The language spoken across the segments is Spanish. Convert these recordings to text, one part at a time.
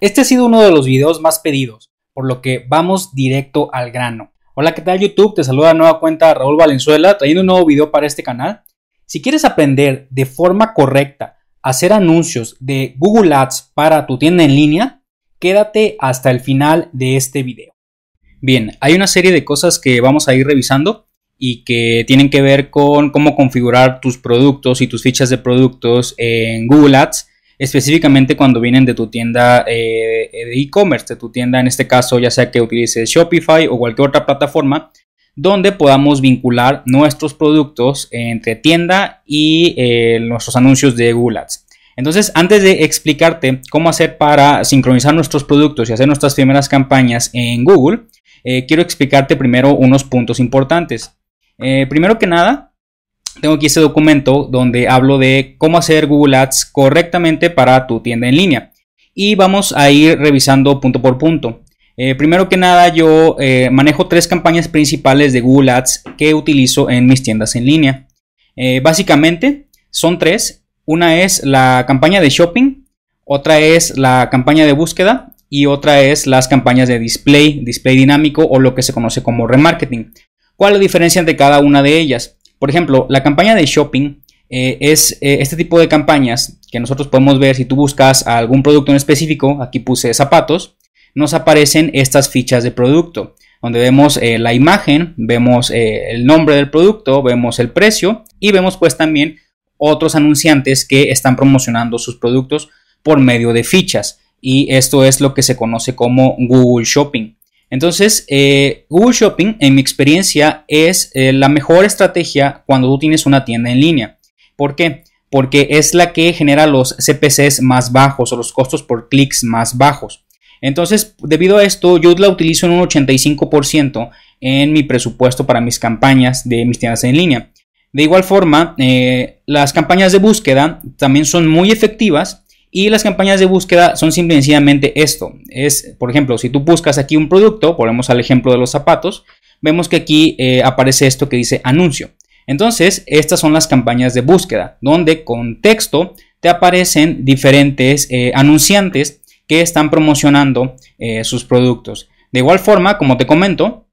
Este ha sido uno de los videos más pedidos, por lo que vamos directo al grano. Hola, ¿qué tal YouTube? Te saluda nueva cuenta Raúl Valenzuela, trayendo un nuevo video para este canal. Si quieres aprender de forma correcta a hacer anuncios de Google Ads para tu tienda en línea, quédate hasta el final de este video. Bien, hay una serie de cosas que vamos a ir revisando y que tienen que ver con cómo configurar tus productos y tus fichas de productos en Google Ads específicamente cuando vienen de tu tienda eh, de e-commerce, de tu tienda en este caso, ya sea que utilices Shopify o cualquier otra plataforma, donde podamos vincular nuestros productos entre tienda y eh, nuestros anuncios de Google Ads. Entonces, antes de explicarte cómo hacer para sincronizar nuestros productos y hacer nuestras primeras campañas en Google, eh, quiero explicarte primero unos puntos importantes. primero que nada, tengo aquí este documento donde hablo de cómo hacer Google Ads correctamente para tu tienda en línea. Y vamos a ir revisando punto por punto. Eh, primero que nada, yo eh, manejo tres campañas principales de Google Ads que utilizo en mis tiendas en línea. Eh, básicamente son tres. Una es la campaña de shopping, otra es la campaña de búsqueda y otra es las campañas de display, display dinámico o lo que se conoce como remarketing. ¿Cuál es la diferencia entre cada una de ellas? Por ejemplo, la campaña de shopping eh, es eh, este tipo de campañas que nosotros podemos ver si tú buscas algún producto en específico, aquí puse zapatos, nos aparecen estas fichas de producto, donde vemos eh, la imagen, vemos el nombre del producto, vemos el precio y vemos pues también otros anunciantes que están promocionando sus productos por medio de fichas. Y esto es lo que se conoce como Google Shopping. Entonces, eh, Google Shopping, en mi experiencia, es eh, la mejor estrategia cuando tú tienes una tienda en línea. ¿Por qué? Porque es la que genera los CPCs más bajos o los costos por clics más bajos. Entonces, debido a esto, yo la utilizo en un 85% en mi presupuesto para mis campañas de mis tiendas en línea. De igual forma, eh, las campañas de búsqueda también son muy efectivas y las campañas de búsqueda son simplemente esto. Es, por ejemplo, si tú buscas aquí un producto, volvemos al ejemplo de los zapatos, vemos que aquí eh, aparece esto que dice anuncio. Entonces, estas son las campañas de búsqueda, donde con texto te aparecen diferentes eh, anunciantes que están promocionando eh, sus productos. De igual forma, como te comento,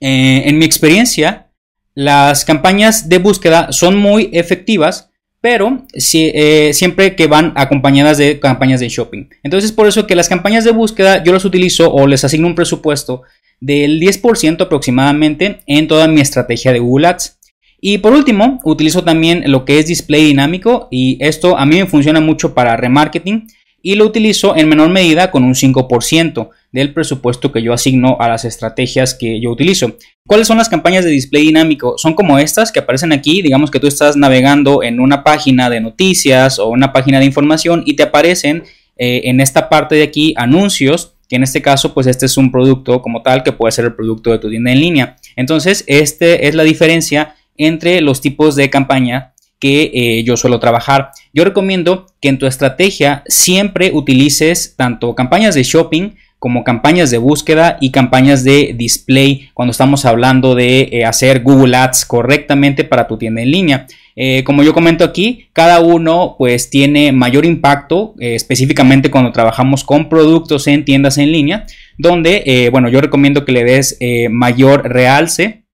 en mi experiencia, las campañas de búsqueda son muy efectivas pero eh, siempre que van acompañadas de campañas de shopping. Entonces por eso que las campañas de búsqueda yo las utilizo o les asigno un presupuesto del 10% aproximadamente en toda mi estrategia de Google Ads. Y por último, utilizo también lo que es display dinámico y esto a mí me funciona mucho para remarketing y lo utilizo en menor medida con un 5% del presupuesto que yo asigno a las estrategias que yo utilizo. ¿Cuáles son las campañas de display dinámico? Son como estas que aparecen aquí, digamos que tú estás navegando en una página de noticias o una página de información y te aparecen eh, en esta parte de aquí anuncios, que en este caso pues este es un producto como tal que puede ser el producto de tu tienda en línea. Entonces, este es la diferencia entre los tipos de campaña que eh, yo suelo trabajar. Yo recomiendo que en tu estrategia siempre utilices tanto campañas de shopping como campañas de búsqueda y campañas de display cuando estamos hablando de eh, hacer Google Ads correctamente para tu tienda en línea. Eh, como yo comento aquí, cada uno pues tiene mayor impacto eh, específicamente cuando trabajamos con productos en tiendas en línea, donde bueno yo recomiendo que le des mayor realce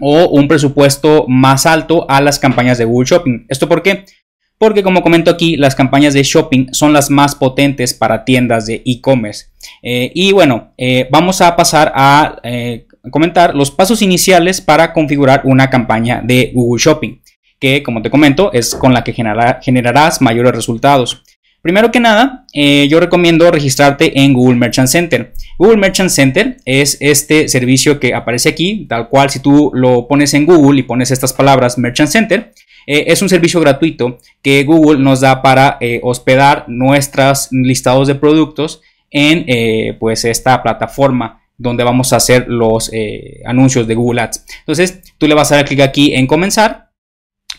o un presupuesto más alto a las campañas de Google Shopping. ¿Esto por qué? Porque como comento aquí, las campañas de shopping son las más potentes para tiendas de e-commerce. Eh, y bueno, eh, vamos a pasar a eh, comentar los pasos iniciales para configurar una campaña de Google Shopping, que como te comento es con la que generarás mayores resultados. Primero que nada, yo recomiendo registrarte en Google Merchant Center. Google Merchant Center es este servicio que aparece aquí, tal cual si tú lo pones en Google y pones estas palabras Merchant Center, eh, es un servicio gratuito que Google nos da para eh, hospedar nuestros listados de productos en eh, pues esta plataforma donde vamos a hacer los anuncios de Google Ads. Entonces tú le vas a dar clic aquí en comenzar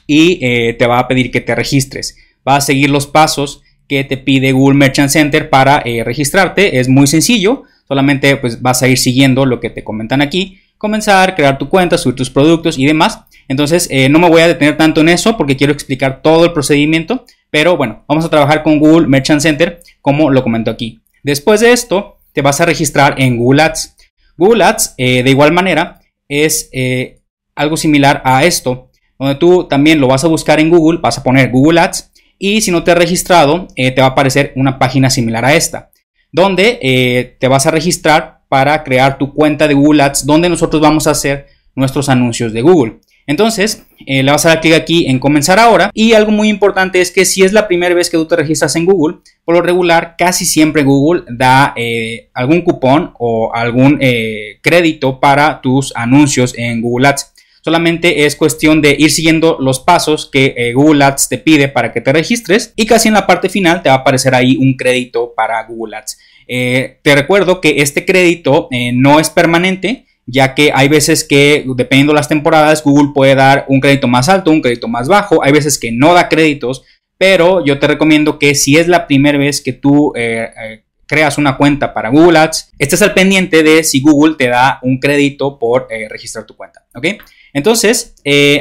y te va a pedir que te registres. Va a seguir los pasos que te pide Google Merchant Center para registrarte. Es muy sencillo. Solamente pues vas a ir siguiendo lo que te comentan aquí. Comenzar, crear tu cuenta, subir tus productos y demás. Entonces, eh, no me voy a detener tanto en eso porque quiero explicar todo el procedimiento, pero bueno, vamos a trabajar con Google Merchant Center como lo comento aquí. Después de esto, te vas a registrar en Google Ads. Google Ads, eh, de igual manera, es eh, algo similar a esto, donde tú también lo vas a buscar en Google, vas a poner Google Ads y si no te has registrado, eh, te va a aparecer una página similar a esta, donde te vas a registrar para crear tu cuenta de Google Ads, donde nosotros vamos a hacer nuestros anuncios de Google. Entonces, eh, le vas a dar clic aquí en comenzar ahora y algo muy importante es que si es la primera vez que tú te registras en Google, por lo regular casi siempre Google da eh, algún cupón o algún eh, crédito para tus anuncios en Google Ads. Solamente es cuestión de ir siguiendo los pasos que Google Ads te pide para que te registres y casi en la parte final te va a aparecer ahí un crédito para Google Ads. te recuerdo que este crédito no es permanente, ya que hay veces que, dependiendo de las temporadas, Google puede dar un crédito más alto, un crédito más bajo, hay veces que no da créditos, pero yo te recomiendo que si es la primera vez que tú eh, eh, creas una cuenta para Google Ads, estés al pendiente de si Google te da un crédito por eh, registrar tu cuenta, ¿ok? Entonces,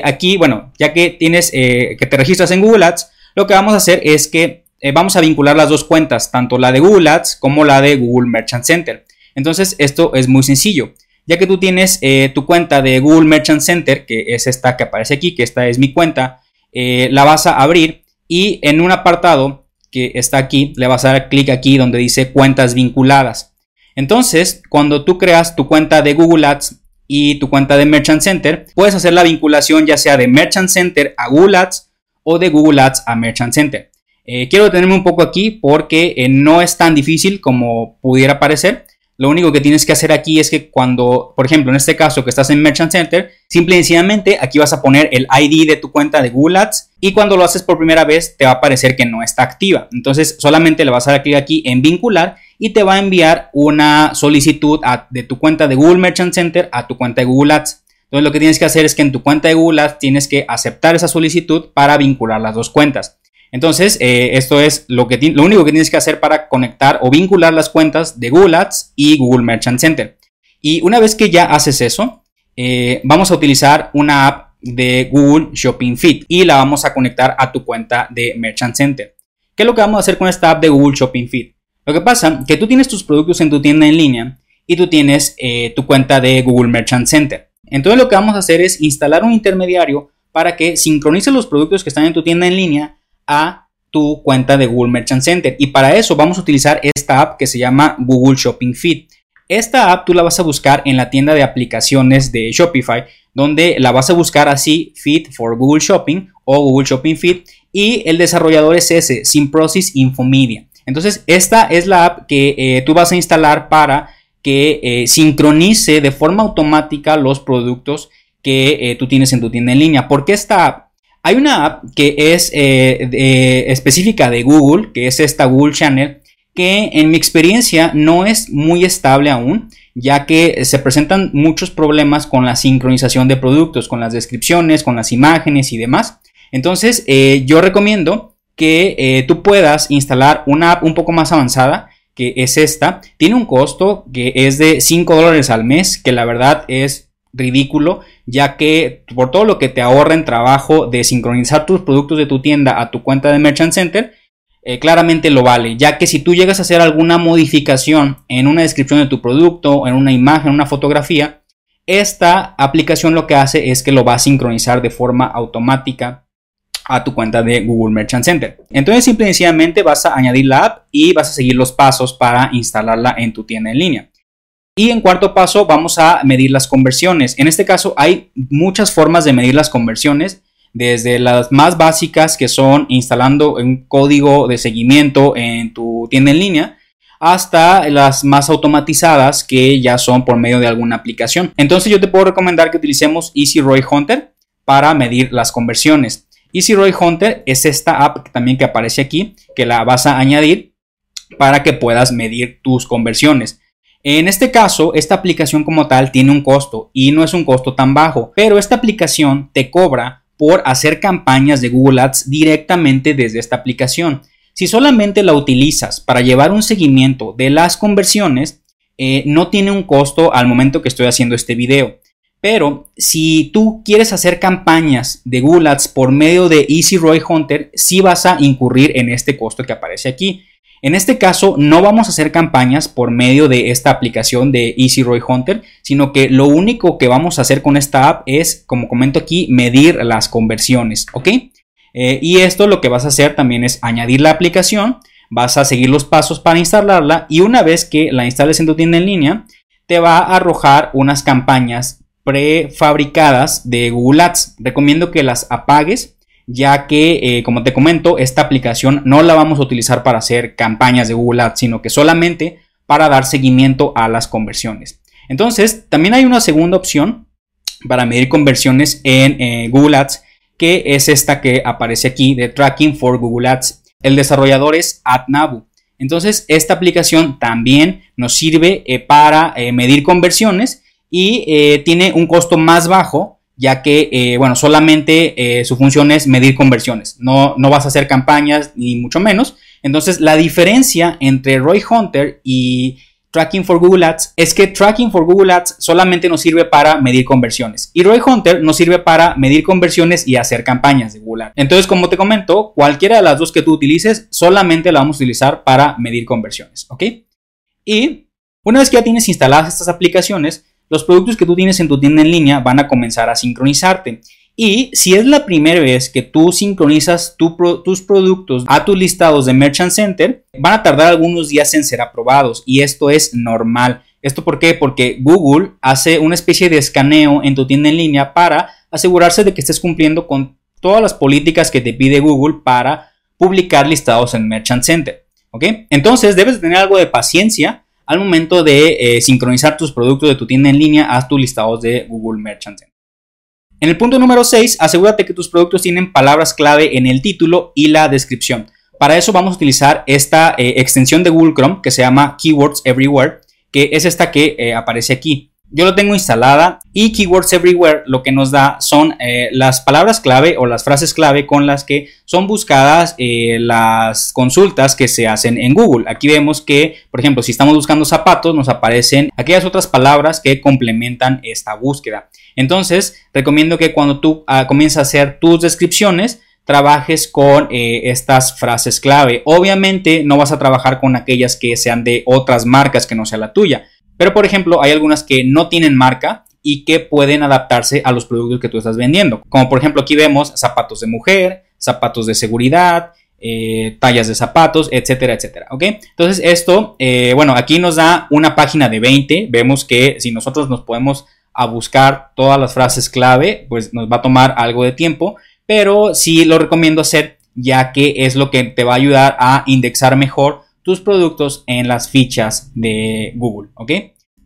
aquí, bueno, ya que tienes que te registras en Google Ads, lo que vamos a hacer es que vamos a vincular las dos cuentas, tanto la de Google Ads como la de Google Merchant Center. Entonces, esto es muy sencillo ya que tú tienes eh, tu cuenta de Google Merchant Center, que es esta que aparece aquí, que esta es mi cuenta, eh, la vas a abrir y en un apartado que está aquí, le vas a dar clic aquí donde dice cuentas vinculadas. Entonces, cuando tú creas tu cuenta de Google Ads y tu cuenta de Merchant Center, puedes hacer la vinculación ya sea de Merchant Center a Google Ads o de Google Ads a Merchant Center. Eh, quiero detenerme un poco aquí porque no es tan difícil como pudiera parecer. Lo único que tienes que hacer aquí es que cuando, por ejemplo, en este caso que estás en Merchant Center, simple y sencillamente aquí vas a poner el ID de tu cuenta de Google Ads y cuando lo haces por primera vez te va a aparecer que no está activa. Entonces solamente le vas a dar clic aquí en vincular y te va a enviar una solicitud de tu cuenta de Google Merchant Center a tu cuenta de Google Ads. Entonces lo que tienes que hacer es que en tu cuenta de Google Ads tienes que aceptar esa solicitud para vincular las dos cuentas. Entonces, eh, esto es lo, único que tienes que hacer para conectar o vincular las cuentas de Google Ads y Google Merchant Center. Y una vez que ya haces eso, eh, vamos a utilizar una app de Google Shopping Feed y la vamos a conectar a tu cuenta de Merchant Center. ¿Qué es lo que vamos a hacer con esta app de Google Shopping Feed? Lo que pasa es que tú tienes tus productos en tu tienda en línea y tú tienes eh, tu cuenta de Google Merchant Center. Entonces lo que vamos a hacer es instalar un intermediario para que sincronice los productos que están en tu tienda en línea a tu cuenta de Google Merchant Center. Y para eso vamos a utilizar esta app que se llama Google Shopping Feed. Esta app tú la vas a buscar en la tienda de aplicaciones de Shopify, donde la vas a buscar así, Feed for Google Shopping o Google Shopping Feed. Y el desarrollador es ese, Simprocess Infomedia. Entonces, esta es la app que eh, tú vas a instalar para que eh, sincronice de forma automática los productos que eh, tú tienes en tu tienda en línea. Porque esta app hay una app que es eh, específica de Google, que es esta Google Channel, que en mi experiencia no es muy estable aún, ya que se presentan muchos problemas con la sincronización de productos, con las descripciones, con las imágenes y demás. Entonces, eh, yo recomiendo que eh, tú puedas instalar una app un poco más avanzada, que es esta. Tiene un costo que es de 5 dólares al mes, que la verdad es ridículo, ya que por todo lo que te ahorra en trabajo de sincronizar tus productos de tu tienda a tu cuenta de Merchant Center, eh, claramente lo vale, ya que si tú llegas a hacer alguna modificación en una descripción de tu producto, en una imagen, en una fotografía, esta aplicación lo que hace es que lo va a sincronizar de forma automática a tu cuenta de Google Merchant Center. Entonces, simplemente y sencillamente vas a añadir la app y vas a seguir los pasos para instalarla en tu tienda en línea. Y en cuarto paso vamos a medir las conversiones. En este caso hay muchas formas de medir las conversiones, desde las más básicas que son instalando un código de seguimiento en tu tienda en línea, hasta las más automatizadas que ya son por medio de alguna aplicación. Entonces yo te puedo recomendar que utilicemos Easy Roy Hunter para medir las conversiones. Easy Roy Hunter es esta app también que aparece aquí, que la vas a añadir para que puedas medir tus conversiones. En este caso, esta aplicación como tal tiene un costo y no es un costo tan bajo, pero esta aplicación te cobra por hacer campañas de Google Ads directamente desde esta aplicación. Si solamente la utilizas para llevar un seguimiento de las conversiones, eh, no tiene un costo al momento que estoy haciendo este video. Pero si tú quieres hacer campañas de Google Ads por medio de Easy Roy Hunter, sí vas a incurrir en este costo que aparece aquí. En este caso no vamos a hacer campañas por medio de esta aplicación de Easy Roy Hunter, sino que lo único que vamos a hacer con esta app es, como comento aquí, medir las conversiones, ¿ok? Eh, y esto lo que vas a hacer también es añadir la aplicación, vas a seguir los pasos para instalarla y una vez que la instales en tu tienda en línea, te va a arrojar unas campañas prefabricadas de Google Ads. Recomiendo que las apagues ya que, eh, como te comento, esta aplicación no la vamos a utilizar para hacer campañas de Google Ads, sino que solamente para dar seguimiento a las conversiones. Entonces, también hay una segunda opción para medir conversiones en eh, Google Ads, que es esta que aparece aquí de Tracking for Google Ads. El desarrollador es AdNavu. Entonces, esta aplicación también nos sirve eh, para medir conversiones y tiene un costo más bajo ya que, eh, bueno, solamente eh, su función es medir conversiones, no, no vas a hacer campañas ni mucho menos. Entonces, la diferencia entre Roy Hunter y Tracking for Google Ads es que Tracking for Google Ads solamente nos sirve para medir conversiones y Roy Hunter nos sirve para medir conversiones y hacer campañas de Google Ads. Entonces, como te comento, cualquiera de las dos que tú utilices solamente la vamos a utilizar para medir conversiones, ¿ok? Y una vez que ya tienes instaladas estas aplicaciones, los productos que tú tienes en tu tienda en línea van a comenzar a sincronizarte. Y si es la primera vez que tú sincronizas tus productos a tus listados de Merchant Center, van a tardar algunos días en ser aprobados y esto es normal. ¿Esto por qué? Porque Google hace una especie de escaneo en tu tienda en línea para asegurarse de que estés cumpliendo con todas las políticas que te pide Google para publicar listados en Merchant Center. ¿Ok? Entonces debes tener algo de paciencia al momento de eh, sincronizar tus productos de tu tienda en línea a tus listados de Google Merchant Center. En el punto número 6, asegúrate que tus productos tienen palabras clave en el título y la descripción. Para eso vamos a utilizar esta eh, extensión de Google Chrome que se llama Keywords Everywhere, que es esta que eh, aparece aquí yo lo tengo instalada y Keywords Everywhere lo que nos da son eh, las palabras clave o las frases clave con las que son buscadas eh, las consultas que se hacen en Google. Aquí vemos que, por ejemplo, si estamos buscando zapatos, nos aparecen aquellas otras palabras que complementan esta búsqueda. Entonces, recomiendo que cuando tú ah, comiences a hacer tus descripciones, trabajes con eh, estas frases clave. Obviamente no vas a trabajar con aquellas que sean de otras marcas que no sea la tuya. Pero, por ejemplo, hay algunas que no tienen marca y que pueden adaptarse a los productos que tú estás vendiendo. Como por ejemplo aquí vemos zapatos de mujer, zapatos de seguridad, eh, tallas de zapatos, etcétera, etcétera. ¿Ok? Entonces esto, eh, bueno, aquí nos da una página de 20. Vemos que si nosotros nos podemos a buscar todas las frases clave, pues nos va a tomar algo de tiempo. Pero sí lo recomiendo hacer ya que es lo que te va a ayudar a indexar mejor tus productos en las fichas de Google, ¿ok?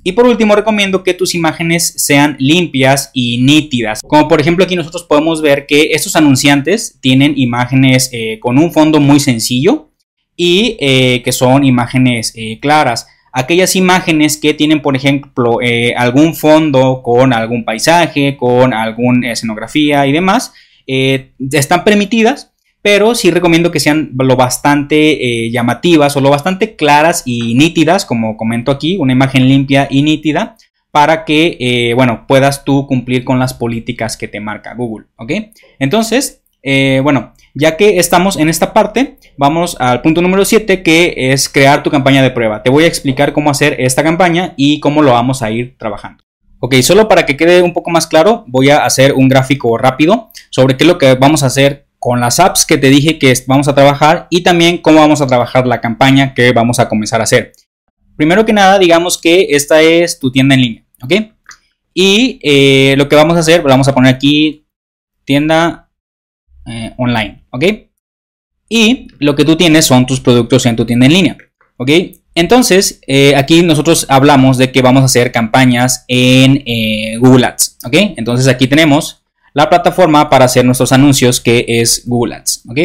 Y por último, recomiendo que tus imágenes sean limpias y nítidas. Como por ejemplo aquí nosotros podemos ver que estos anunciantes tienen imágenes eh, con un fondo muy sencillo y eh, que son imágenes eh, claras. Aquellas imágenes que tienen, por ejemplo, algún fondo con algún paisaje, con alguna escenografía y demás, están permitidas pero sí recomiendo que sean lo bastante eh, llamativas o lo bastante claras y nítidas, como comento aquí, una imagen limpia y nítida, para que, eh, bueno, puedas tú cumplir con las políticas que te marca Google, ¿ok? Entonces, eh, bueno, ya que estamos en esta parte, vamos al punto número 7, que es crear tu campaña de prueba. Te voy a explicar cómo hacer esta campaña y cómo lo vamos a ir trabajando. Ok, solo para que quede un poco más claro, voy a hacer un gráfico rápido sobre qué es lo que vamos a hacer con las apps que te dije que vamos a trabajar y también cómo vamos a trabajar la campaña que vamos a comenzar a hacer. Primero que nada, digamos que esta es tu tienda en línea, ¿ok? Y eh, lo que vamos a hacer, vamos a poner aquí tienda eh, online, ¿ok? Y lo que tú tienes son tus productos en tu tienda en línea, ¿ok? Entonces, eh, aquí nosotros hablamos de que vamos a hacer campañas en Google Ads, ¿ok? Entonces aquí tenemos la plataforma para hacer nuestros anuncios que es Google Ads. ¿ok?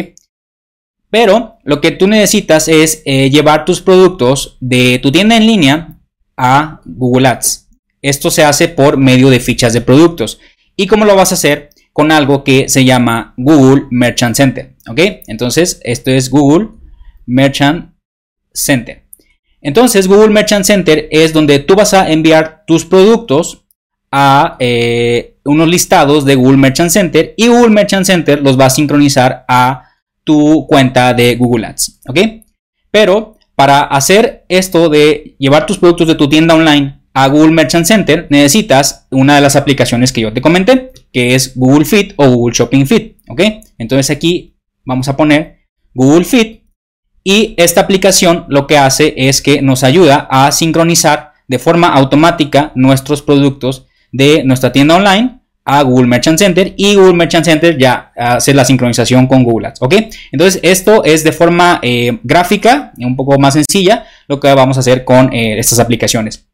Pero lo que tú necesitas es eh, llevar tus productos de tu tienda en línea a Google Ads. Esto se hace por medio de fichas de productos. ¿Y cómo lo vas a hacer? Con algo que se llama Google Merchant Center. ¿Ok? Entonces, esto es Google Merchant Center. Entonces, Google Merchant Center es donde tú vas a enviar tus productos a eh, unos listados de Google Merchant Center y Google Merchant Center los va a sincronizar a tu cuenta de Google Ads, ¿ok? Pero Para hacer esto de llevar tus productos de tu tienda online a Google Merchant Center, necesitas una de las aplicaciones que yo te comenté, que es Google Fit o Google Shopping Fit. ¿Ok? Entonces aquí vamos a poner Google Fit y esta aplicación lo que hace es que nos ayuda a sincronizar de forma automática nuestros productos de nuestra tienda online a Google Merchant Center y Google Merchant Center ya hace la sincronización con Google Ads, ¿ok? Entonces esto es de forma eh, gráfica, un poco más sencilla, lo que vamos a hacer con eh, estas aplicaciones.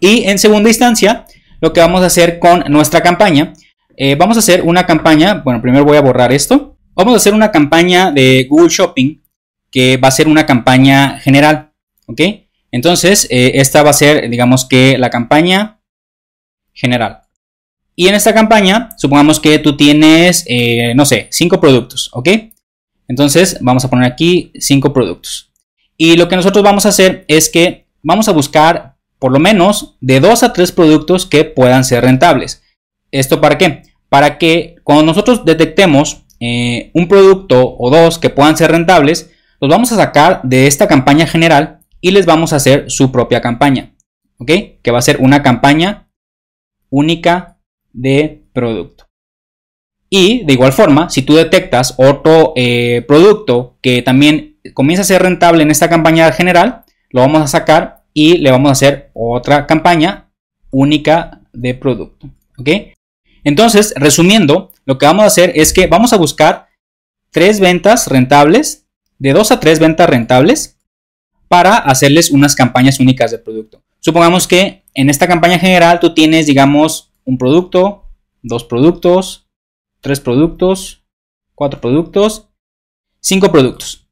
Y en segunda instancia, lo que vamos a hacer con nuestra campaña, eh, vamos a hacer una campaña, bueno, primero voy a borrar esto, vamos a hacer una campaña de Google Shopping que va a ser una campaña general, ¿ok? Entonces, esta va a ser, digamos que la campaña general. Y en esta campaña, supongamos que tú tienes, eh, no sé, cinco productos, ¿ok? Entonces vamos a poner aquí cinco productos. Y lo que nosotros vamos a hacer es que vamos a buscar por lo menos de dos a tres productos que puedan ser rentables. ¿Esto para qué? Para que cuando nosotros detectemos eh, un producto o dos que puedan ser rentables, los vamos a sacar de esta campaña general y les vamos a hacer su propia campaña. ¿Ok? Que va a ser una campaña única de producto. Y de igual forma, si tú detectas otro eh, producto que también comienza a ser rentable en esta campaña general, lo vamos a sacar y le vamos a hacer otra campaña única de producto. ¿Ok? Entonces, resumiendo, lo que vamos a hacer es que vamos a buscar tres ventas rentables, de dos a tres ventas rentables, para hacerles unas campañas únicas de producto. Supongamos que en esta campaña general tú tienes, digamos, un producto, dos productos, tres productos, cuatro productos, cinco productos.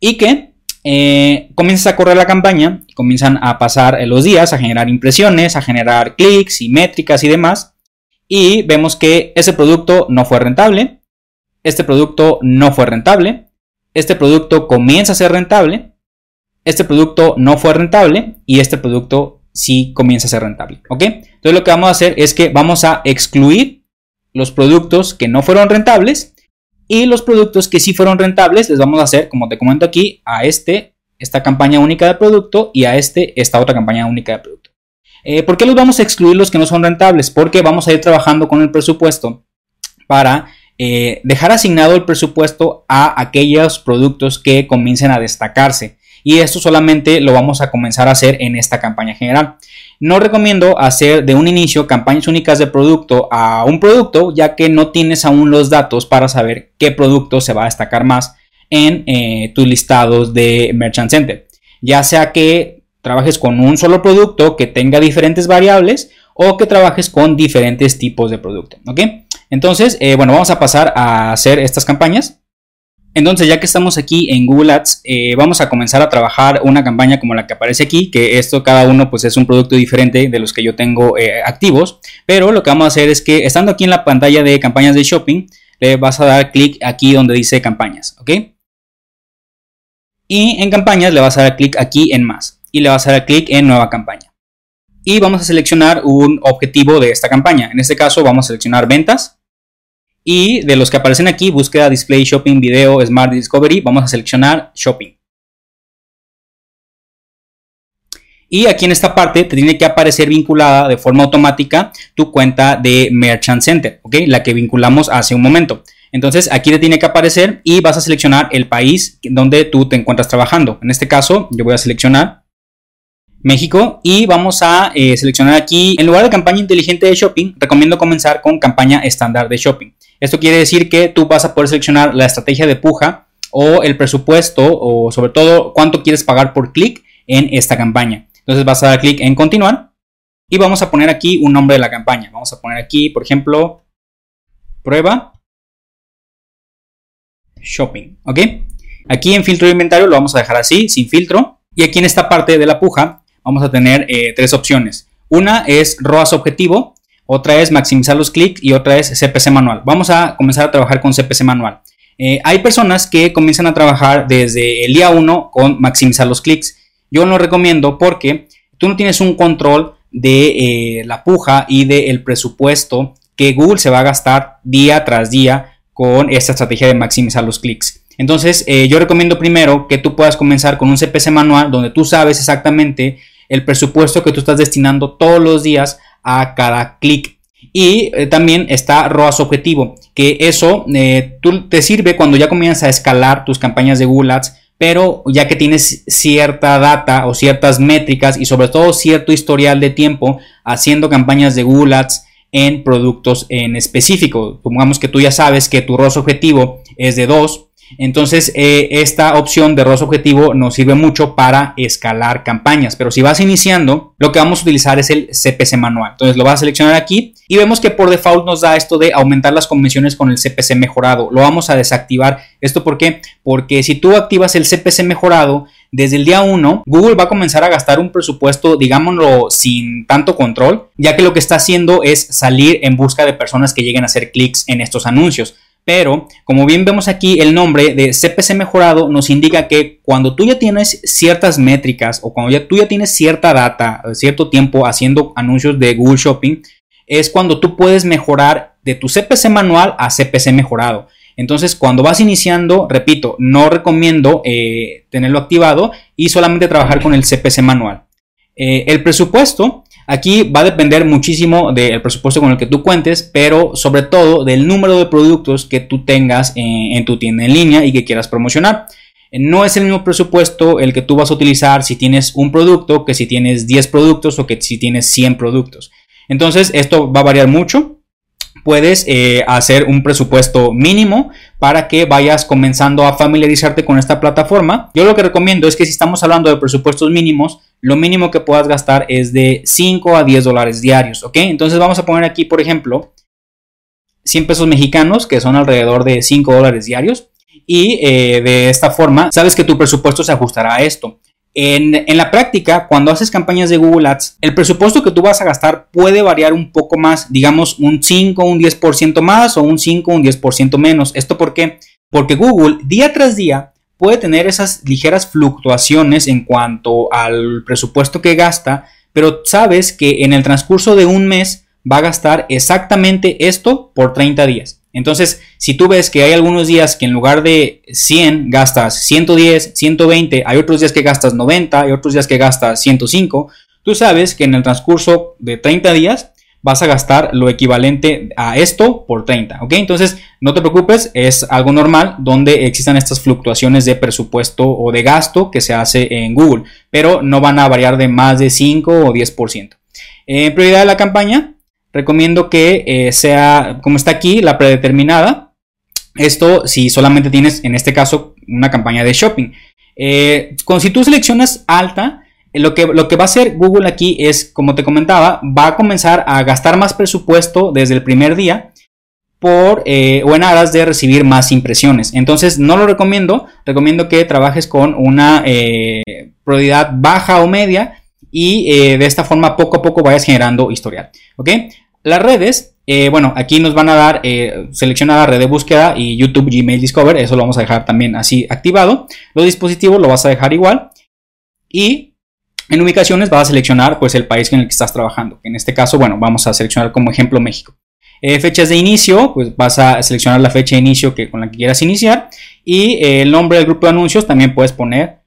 Y que eh, comienzas a correr la campaña, comienzan a pasar los días, a generar impresiones, a generar clics y métricas y demás. Y vemos que ese producto no fue rentable, este producto no fue rentable, este producto comienza a ser rentable, este producto no fue rentable y este producto sí comienza a ser rentable. ¿Ok? Entonces lo que vamos a hacer es que vamos a excluir los productos que no fueron rentables y los productos que sí fueron rentables les vamos a hacer, como te comento aquí, a este, esta campaña única de producto y a este, esta otra campaña única de producto. Eh, ¿Por qué los vamos a excluir los que no son rentables? Porque vamos a ir trabajando con el presupuesto para eh, dejar asignado el presupuesto a aquellos productos que comiencen a destacarse y esto solamente lo vamos a comenzar a hacer en esta campaña general. No recomiendo hacer de un inicio campañas únicas de producto a un producto ya que no tienes aún los datos para saber qué producto se va a destacar más en eh, tus listados de Merchant Center. Ya sea que trabajes con un solo producto que tenga diferentes variables o que trabajes con diferentes tipos de producto. Entonces, eh, bueno, vamos a pasar a hacer estas campañas. Entonces, ya que estamos aquí en Google Ads, eh, vamos a comenzar a trabajar una campaña como la que aparece aquí, que esto cada uno pues es un producto diferente de los que yo tengo eh, activos, pero lo que vamos a hacer es que estando aquí en la pantalla de campañas de shopping, le vas a dar clic aquí donde dice campañas, ¿ok? Y en campañas le vas a dar clic aquí en más y le vas a dar clic en nueva campaña. Y vamos a seleccionar un objetivo de esta campaña. En este caso vamos a seleccionar ventas y de los que aparecen aquí, búsqueda, display, shopping, video, smart discovery, vamos a seleccionar shopping. Y aquí en esta parte te tiene que aparecer vinculada de forma automática tu cuenta de Merchant Center, ¿ok? La que vinculamos hace un momento. Entonces aquí te tiene que aparecer y vas a seleccionar el país donde tú te encuentras trabajando. En este caso yo voy a seleccionar México y vamos a eh, seleccionar aquí en lugar de campaña inteligente de shopping recomiendo comenzar con campaña estándar de shopping esto quiere decir que tú vas a poder seleccionar la estrategia de puja o el presupuesto o sobre todo cuánto quieres pagar por clic en esta campaña. Entonces vas a dar clic en continuar y vamos a poner aquí un nombre de la campaña. Vamos a poner aquí, por ejemplo, prueba shopping, ¿ok? Aquí en filtro de inventario lo vamos a dejar así, sin filtro. Y aquí en esta parte de la puja vamos a tener eh, tres opciones. Una es ROAS objetivo, otra es maximizar los clics y otra es CPC manual. Vamos a comenzar a trabajar con CPC manual. Eh, hay personas que comienzan a trabajar desde el día 1 con maximizar los clics. Yo lo recomiendo porque tú no tienes un control de eh, la puja y del presupuesto que Google se va a gastar día tras día con esta estrategia de maximizar los clics. Entonces, eh, yo recomiendo primero que tú puedas comenzar con un CPC manual donde tú sabes exactamente el presupuesto que tú estás destinando todos los días a cada clic. Y eh, también está ROAS objetivo, que eso eh, tú, te sirve cuando ya comienzas a escalar tus campañas de Google Ads, pero ya que tienes cierta data o ciertas métricas y sobre todo cierto historial de tiempo haciendo campañas de Google Ads en productos en específico. Supongamos que tú ya sabes que tu ROAS objetivo es de 2 entonces, eh, esta opción de ROS objetivo nos sirve mucho para escalar campañas. Pero si vas iniciando, lo que vamos a utilizar es el CPC manual. Entonces, lo vas a seleccionar aquí y vemos que por default nos da esto de aumentar las comisiones con el CPC mejorado. Lo vamos a desactivar. ¿Esto por qué? Porque si tú activas el CPC mejorado, desde el día 1, Google va a comenzar a gastar un presupuesto, digámoslo, sin tanto control, ya que lo que está haciendo es salir en busca de personas que lleguen a hacer clics en estos anuncios. Pero, como bien vemos aquí, el nombre de CPC mejorado nos indica que cuando tú ya tienes ciertas métricas o cuando ya, tú ya tienes cierta data, cierto tiempo haciendo anuncios de Google Shopping, es cuando tú puedes mejorar de tu CPC manual a CPC mejorado. Entonces, cuando vas iniciando, repito, no recomiendo eh, tenerlo activado y solamente trabajar con el CPC manual. Eh, el presupuesto Aquí va a depender muchísimo del presupuesto con el que tú cuentes, pero sobre todo del número de productos que tú tengas en, tu tienda en línea y que quieras promocionar. No es el mismo presupuesto el que tú vas a utilizar si tienes un producto que si tienes 10 productos o que si tienes 100 productos. Entonces esto va a variar mucho puedes eh, hacer un presupuesto mínimo para que vayas comenzando a familiarizarte con esta plataforma. Yo lo que recomiendo es que si estamos hablando de presupuestos mínimos, lo mínimo que puedas gastar es de 5 a 10 dólares diarios, ¿ok? Entonces vamos a poner aquí, por ejemplo, 100 pesos mexicanos, que son alrededor de 5 dólares diarios. Y eh, de esta forma, sabes que tu presupuesto se ajustará a esto. En, la práctica, cuando haces campañas de Google Ads, el presupuesto que tú vas a gastar puede variar un poco más, digamos un 5, un 10% más o un 5, un 10% menos. ¿Esto por qué? Porque Google día tras día puede tener esas ligeras fluctuaciones en cuanto al presupuesto que gasta, pero sabes que en el transcurso de un mes va a gastar exactamente esto por 30 días. Entonces, si tú ves que hay algunos días que en lugar de 100 gastas 110, 120, hay otros días que gastas 90, hay otros días que gastas 105, tú sabes que en el transcurso de 30 días vas a gastar lo equivalente a esto por 30, ¿ok? Entonces, no te preocupes, es algo normal donde existan estas fluctuaciones de presupuesto o de gasto que se hace en Google, pero no van a variar de más de 5 o 10%. En prioridad de la campaña, recomiendo que eh, sea como está aquí, la predeterminada. Esto si solamente tienes, en este caso, una campaña de shopping. Eh, si tú seleccionas alta, lo que, lo que va a hacer Google aquí es, como te comentaba, va a comenzar a gastar más presupuesto desde el primer día por o en aras de recibir más impresiones. Entonces no lo recomiendo, recomiendo que trabajes con una prioridad baja o media y de esta forma poco a poco vayas generando historial. ¿ok? Las redes, eh, bueno, aquí nos van a dar eh, seleccionada red de búsqueda y YouTube Gmail Discover, eso lo vamos a dejar también así activado. Los dispositivos lo vas a dejar igual y en ubicaciones vas a seleccionar pues el país en el que estás trabajando. En este caso, bueno, vamos a seleccionar como ejemplo México. Eh, fechas de inicio, pues vas a seleccionar la fecha de inicio que, con la que quieras iniciar y el nombre del grupo de anuncios también puedes poner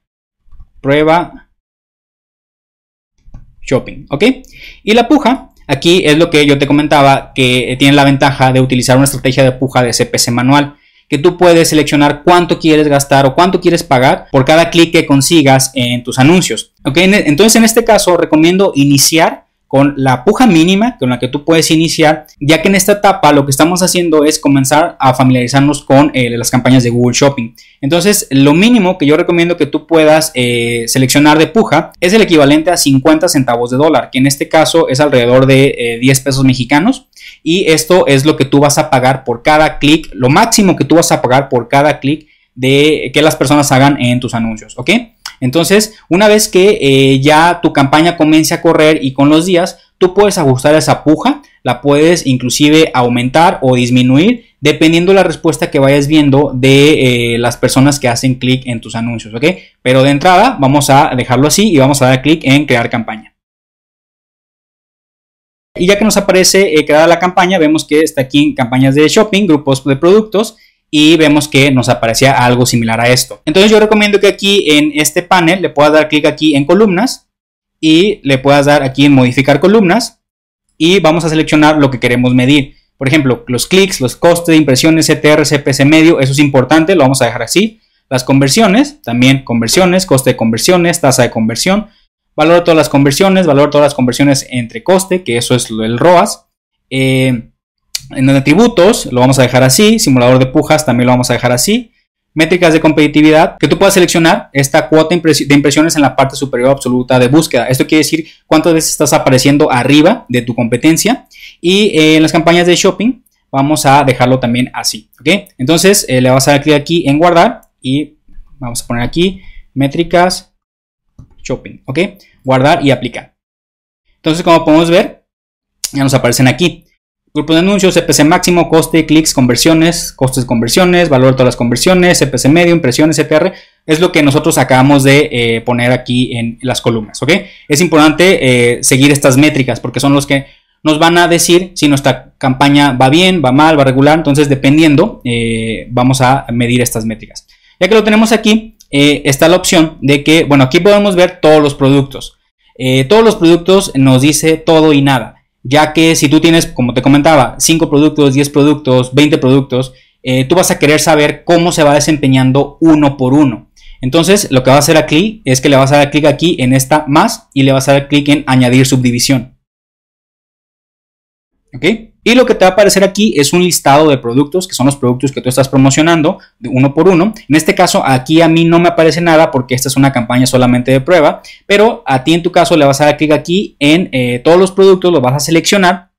prueba shopping, ¿ok? Y la puja, Aquí es lo que yo te comentaba, que tiene la ventaja de utilizar una estrategia de puja de CPC manual, que tú puedes seleccionar cuánto quieres gastar o cuánto quieres pagar por cada clic que consigas en tus anuncios. Entonces en este caso recomiendo iniciar con la puja mínima con la que tú puedes iniciar, ya que en esta etapa lo que estamos haciendo es comenzar a familiarizarnos con eh, las campañas de Google Shopping. Entonces, lo mínimo que yo recomiendo que tú puedas eh, seleccionar de puja es el equivalente a 50 centavos de dólar, que en este caso es alrededor de 10 eh, pesos mexicanos. Y esto es lo que tú vas a pagar por cada clic, lo máximo que tú vas a pagar por cada clic de que las personas hagan en tus anuncios, ¿ok? Entonces, una vez que eh, ya tu campaña comience a correr y con los días, tú puedes ajustar esa puja, la puedes inclusive aumentar o disminuir dependiendo la respuesta que vayas viendo de eh, las personas que hacen clic en tus anuncios, ¿ok? Pero de entrada vamos a dejarlo así y vamos a dar clic en crear campaña. Y ya que nos aparece eh, creada la campaña, vemos que está aquí en campañas de shopping, grupos de productos y vemos que nos aparecía algo similar a esto. Entonces yo recomiendo que aquí en este panel le puedas dar clic aquí en columnas y le puedas dar aquí en modificar columnas y vamos a seleccionar lo que queremos medir. Por ejemplo, los clics, los costes de impresiones, CTR, CPC medio, eso es importante, lo vamos a dejar así. Las conversiones, también conversiones, coste de conversiones, tasa de conversión, valor de todas las conversiones, valor de todas las conversiones entre coste, que eso es el ROAS. Eh, en atributos lo vamos a dejar así, simulador de pujas también lo vamos a dejar así. Métricas de competitividad, que tú puedas seleccionar esta cuota de impresiones en la parte superior absoluta de búsqueda. Esto quiere decir cuántas veces estás apareciendo arriba de tu competencia. Y eh, en las campañas de shopping vamos a dejarlo también así. ¿ok? Entonces eh, le vas a dar clic aquí en guardar y vamos a poner aquí métricas ¿ok? Guardar y aplicar. Entonces como podemos ver, ya nos aparecen aquí. Grupo de anuncios, CPC máximo, coste, clics, conversiones, costes de conversiones, valor de todas las conversiones, CPC medio, impresiones, CTR. Es lo que nosotros acabamos de eh, poner aquí en las columnas, ¿ok? Es importante eh, seguir estas métricas porque son los que nos van a decir si nuestra campaña va bien, va mal, va regular. Entonces, dependiendo, eh, vamos a medir estas métricas. Ya que lo tenemos aquí, está la opción de que, bueno, aquí podemos ver todos los productos. todos los productos nos dice todo y nada ya que si tú tienes, como te comentaba, 5 productos, 10 productos, 20 productos, eh, tú vas a querer saber cómo se va desempeñando uno por uno. Entonces, lo que va a hacer aquí es que le vas a dar clic aquí en esta más y le vas a dar clic en añadir subdivisión. ¿Ok? Y lo que te va a aparecer aquí es un listado de productos, que son los productos que tú estás promocionando de uno por uno. En este caso, aquí a mí no me aparece nada porque esta es una campaña solamente de prueba, pero a ti en tu caso le vas a dar clic aquí en eh, todos los productos, los vas a seleccionar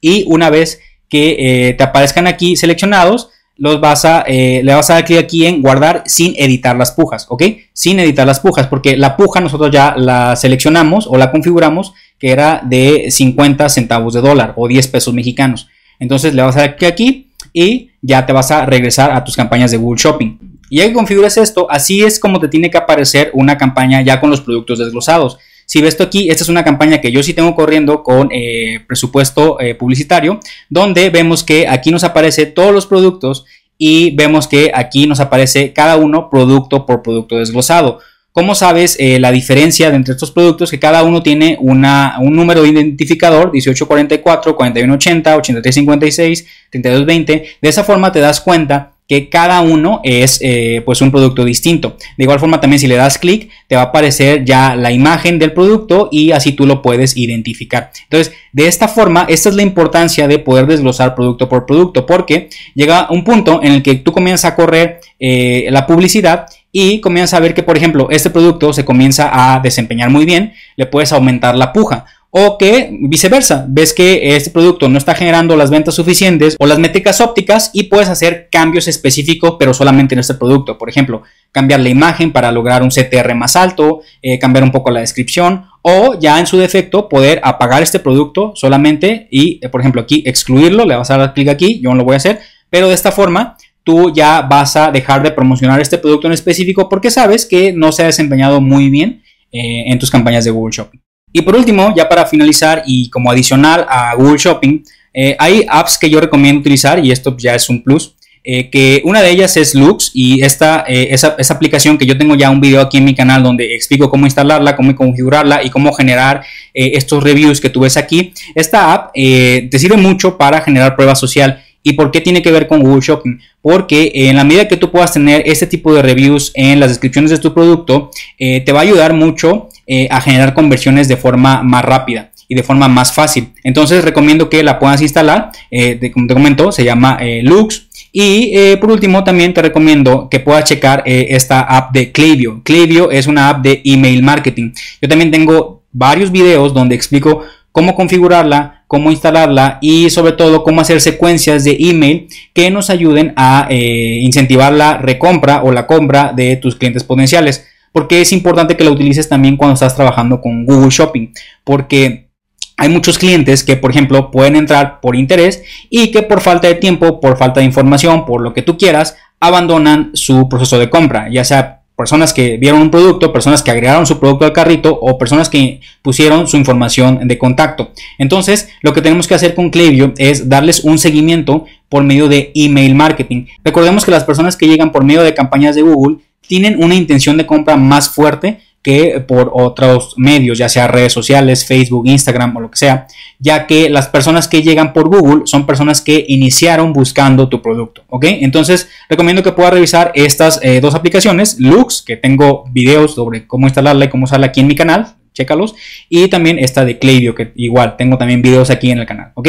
y una vez que eh, te aparezcan aquí seleccionados, los vas a, eh, le vas a dar clic aquí en guardar sin editar las pujas, ¿ok? Sin editar las pujas, porque la puja nosotros ya la seleccionamos o la configuramos que era de 50 centavos de dólar o 10 pesos mexicanos. Entonces le vas a dar aquí y ya te vas a regresar a tus campañas de Google Shopping. Y ya que configuras esto, así es como te tiene que aparecer una campaña ya con los productos desglosados. Si ves esto aquí, esta es una campaña que yo sí tengo corriendo con eh, presupuesto eh, publicitario, donde vemos que aquí nos aparece todos los productos y vemos que aquí nos aparece cada uno producto por producto desglosado. ¿Cómo sabes eh, la diferencia entre estos productos? Que cada uno tiene una, un número de identificador, 1844, 4180, 8356, 3220. De esa forma te das cuenta que cada uno es eh, pues un producto distinto. De igual forma también si le das clic te va a aparecer ya la imagen del producto y así tú lo puedes identificar. Entonces de esta forma esta es la importancia de poder desglosar producto por producto porque llega un punto en el que tú comienzas a correr eh, la publicidad y comienzas a ver que, por ejemplo, este producto se comienza a desempeñar muy bien, le puedes aumentar la puja. O que viceversa, ves que este producto no está generando las ventas suficientes o las métricas ópticas y puedes hacer cambios específicos, pero solamente en este producto. Por ejemplo, cambiar la imagen para lograr un CTR más alto, eh, cambiar un poco la descripción o ya en su defecto poder apagar este producto solamente y, eh, por ejemplo, aquí excluirlo, le vas a dar clic aquí, yo no lo voy a hacer, pero de esta forma tú ya vas a dejar de promocionar este producto en específico porque sabes que no se ha desempeñado muy bien eh, en tus campañas de Google Shopping. Y por último, ya para finalizar y como adicional a Google Shopping, eh, hay apps que yo recomiendo utilizar y esto ya es un plus. Eh, que una de ellas es Lux y esta, esa, aplicación que yo tengo ya un video aquí en mi canal donde explico cómo instalarla, cómo configurarla y cómo generar estos reviews que tú ves aquí. Esta app te sirve mucho para generar prueba social ¿Y por qué tiene que ver con Google Shopping? Porque en la medida que tú puedas tener este tipo de reviews en las descripciones de tu producto, eh, te va a ayudar mucho eh, a generar conversiones de forma más rápida y de forma más fácil. Entonces recomiendo que la puedas instalar. Eh, como te comento, se llama Lux. Y por último, también te recomiendo que puedas checar esta app de Klaviyo. Klaviyo es una app de email marketing. Yo también tengo varios videos donde explico cómo configurarla, cómo instalarla y sobre todo cómo hacer secuencias de email que nos ayuden a eh, incentivar la recompra o la compra de tus clientes potenciales. Porque es importante que la utilices también cuando estás trabajando con Google Shopping. Porque hay muchos clientes que, por ejemplo, pueden entrar por interés y que por falta de tiempo, por falta de información, por lo que tú quieras, abandonan su proceso de compra, ya sea personas que vieron un producto, personas que agregaron su producto al carrito o personas que pusieron su información de contacto. Entonces, lo que tenemos que hacer con Klaviyo es darles un seguimiento por medio de email marketing. Recordemos que las personas que llegan por medio de campañas de Google tienen una intención de compra más fuerte que por otros medios, ya sea redes sociales, Facebook, Instagram o lo que sea, ya que las personas que llegan por Google son personas que iniciaron buscando tu producto, ¿ok? Entonces, recomiendo que puedas revisar estas eh, dos aplicaciones, Lux, que tengo videos sobre cómo instalarla y cómo usarla aquí en mi canal, chécalos, y también esta de Klaviyo, que igual tengo también videos aquí en el canal, ¿ok?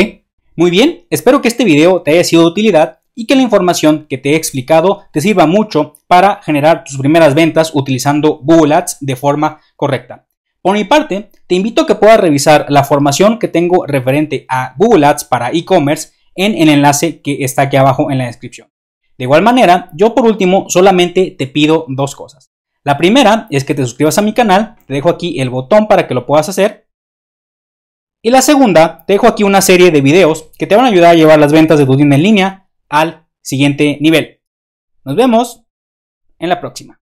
Muy bien, espero que este video te haya sido de utilidad y que la información que te he explicado te sirva mucho para generar tus primeras ventas utilizando Google Ads de forma correcta. Por mi parte, te invito a que puedas revisar la formación que tengo referente a Google Ads para e-commerce en el enlace que está aquí abajo en la descripción. De igual manera, yo por último solamente te pido dos cosas. La primera es que te suscribas a mi canal, te dejo aquí el botón para que lo puedas hacer. Y la segunda, te dejo aquí una serie de videos que te van a ayudar a llevar las ventas de tu tienda en línea al siguiente nivel. Nos vemos en la próxima.